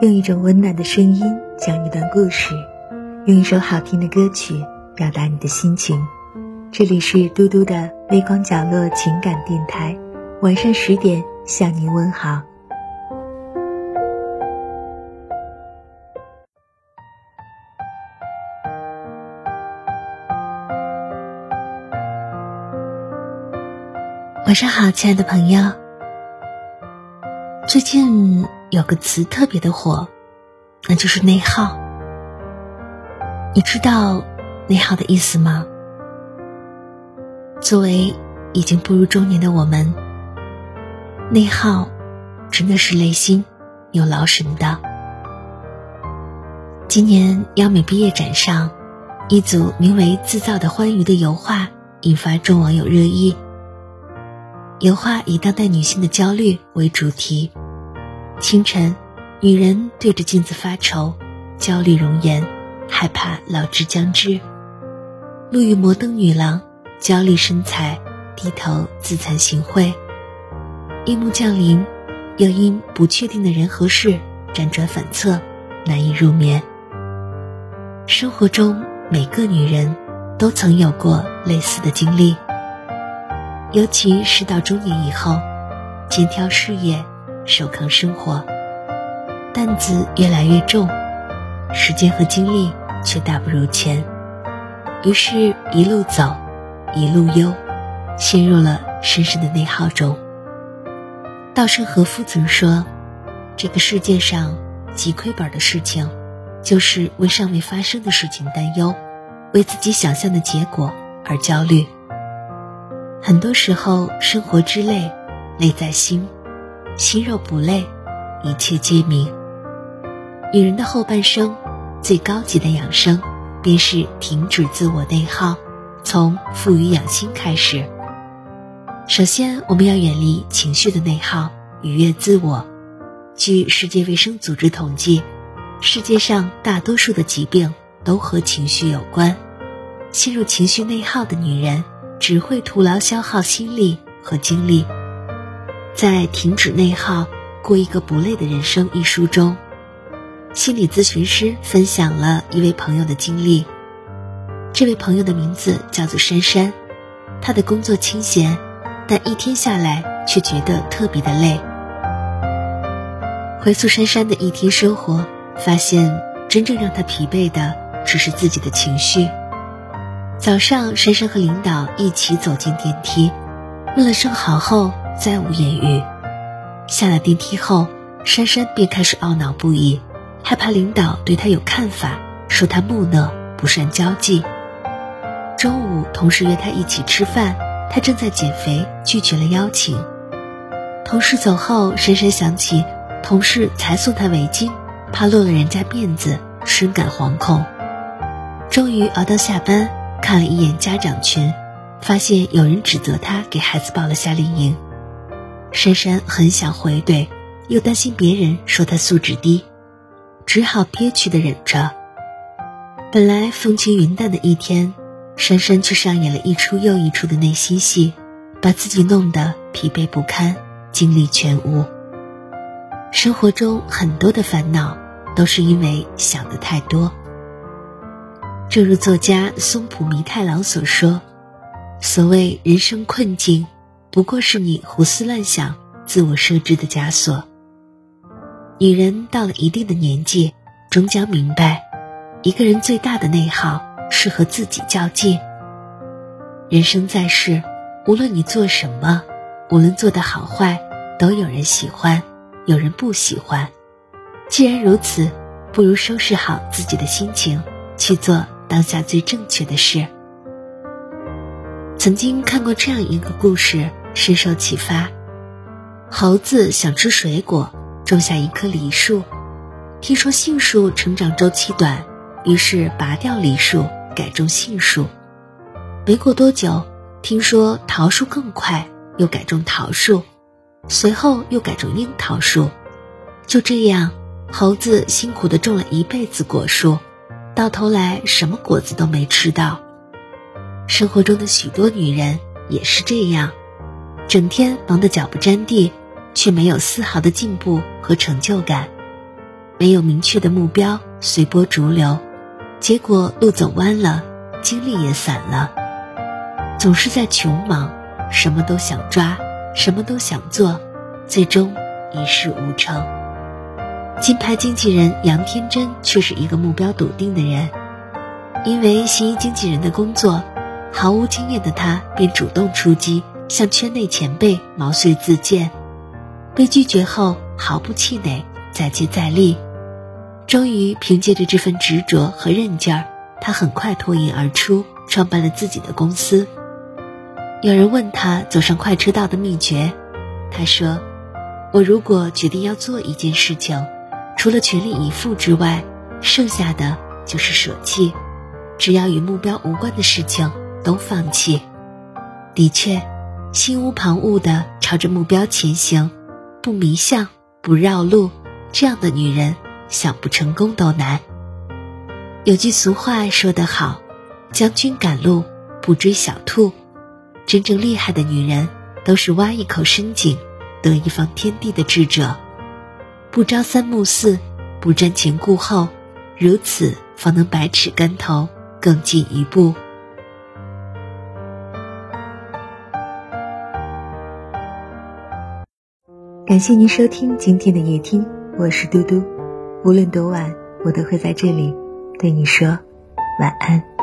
用一种温暖的声音讲一段故事，用一首好听的歌曲表达你的心情。这里是嘟嘟的微光角落情感电台，晚上十点向您问好。晚上好，亲爱的朋友。最近有个词特别的火，那就是内耗。你知道内耗的意思吗？作为已经步入中年的我们，内耗真的是累心又劳神的。今年央美毕业展上，一组名为《自造的欢愉》的油画引发众网友热议。油画以当代女性的焦虑为主题。清晨，女人对着镜子发愁，焦虑容颜，害怕老之将至。路遇摩登女郎，焦虑身材，低头自惭形秽。夜幕降临，又因不确定的人和事辗转反侧，难以入眠。生活中，每个女人都曾有过类似的经历。尤其是到中年以后，肩挑事业，手扛生活，担子越来越重，时间和精力却大不如前，于是，一路走，一路忧，陷入了深深的内耗中。稻盛和夫曾说：“这个世界上极亏本的事情，就是为尚未发生的事情担忧，为自己想象的结果而焦虑。”很多时候，生活之累，累在心，心若不累，一切皆明。女人的后半生，最高级的养生，便是停止自我内耗，从富于养心开始。首先，我们要远离情绪的内耗，愉悦自我。据世界卫生组织统计，世界上大多数的疾病都和情绪有关。陷入情绪内耗的女人。只会徒劳消耗心力和精力。在《停止内耗，过一个不累的人生》一书中，心理咨询师分享了一位朋友的经历。这位朋友的名字叫做珊珊，她的工作清闲，但一天下来却觉得特别的累。回溯珊珊的一天生活，发现真正让她疲惫的只是自己的情绪。早上，珊珊和领导一起走进电梯，问了声好后，再无言语。下了电梯后，珊珊便开始懊恼不已，害怕领导对她有看法，说她木讷不善交际。中午，同事约她一起吃饭，她正在减肥，拒绝了邀请。同事走后，珊珊想起同事才送她围巾，怕落了人家面子，深感惶恐。终于熬到下班。看了一眼家长群，发现有人指责他给孩子报了夏令营。珊珊很想回怼，又担心别人说他素质低，只好憋屈的忍着。本来风轻云淡的一天，珊珊却上演了一出又一出的内心戏，把自己弄得疲惫不堪，精力全无。生活中很多的烦恼，都是因为想的太多。正如作家松浦弥太郎所说：“所谓人生困境，不过是你胡思乱想、自我设置的枷锁。”女人到了一定的年纪，终将明白，一个人最大的内耗是和自己较劲。人生在世，无论你做什么，无论做的好坏，都有人喜欢，有人不喜欢。既然如此，不如收拾好自己的心情，去做。当下最正确的事。曾经看过这样一个故事，深受启发。猴子想吃水果，种下一棵梨树。听说杏树成长周期短，于是拔掉梨树，改种杏树。没过多久，听说桃树更快，又改种桃树。随后又改种樱桃树。就这样，猴子辛苦的种了一辈子果树。到头来什么果子都没吃到。生活中的许多女人也是这样，整天忙得脚不沾地，却没有丝毫的进步和成就感，没有明确的目标，随波逐流，结果路走弯了，精力也散了，总是在穷忙，什么都想抓，什么都想做，最终一事无成。金牌经纪人杨天真却是一个目标笃定的人，因为新一经纪人的工作，毫无经验的他便主动出击，向圈内前辈毛遂自荐。被拒绝后毫不气馁，再接再厉，终于凭借着这份执着和韧劲儿，他很快脱颖而出，创办了自己的公司。有人问他走上快车道的秘诀，他说：“我如果决定要做一件事情。”除了全力以赴之外，剩下的就是舍弃。只要与目标无关的事情都放弃。的确，心无旁骛的朝着目标前行，不迷向，不绕路，这样的女人想不成功都难。有句俗话说得好：“将军赶路，不追小兔。”真正厉害的女人，都是挖一口深井，得一方天地的智者。不朝三暮四，不瞻前顾后，如此方能百尺竿头更进一步。感谢您收听今天的夜听，我是嘟嘟。无论多晚，我都会在这里对你说晚安。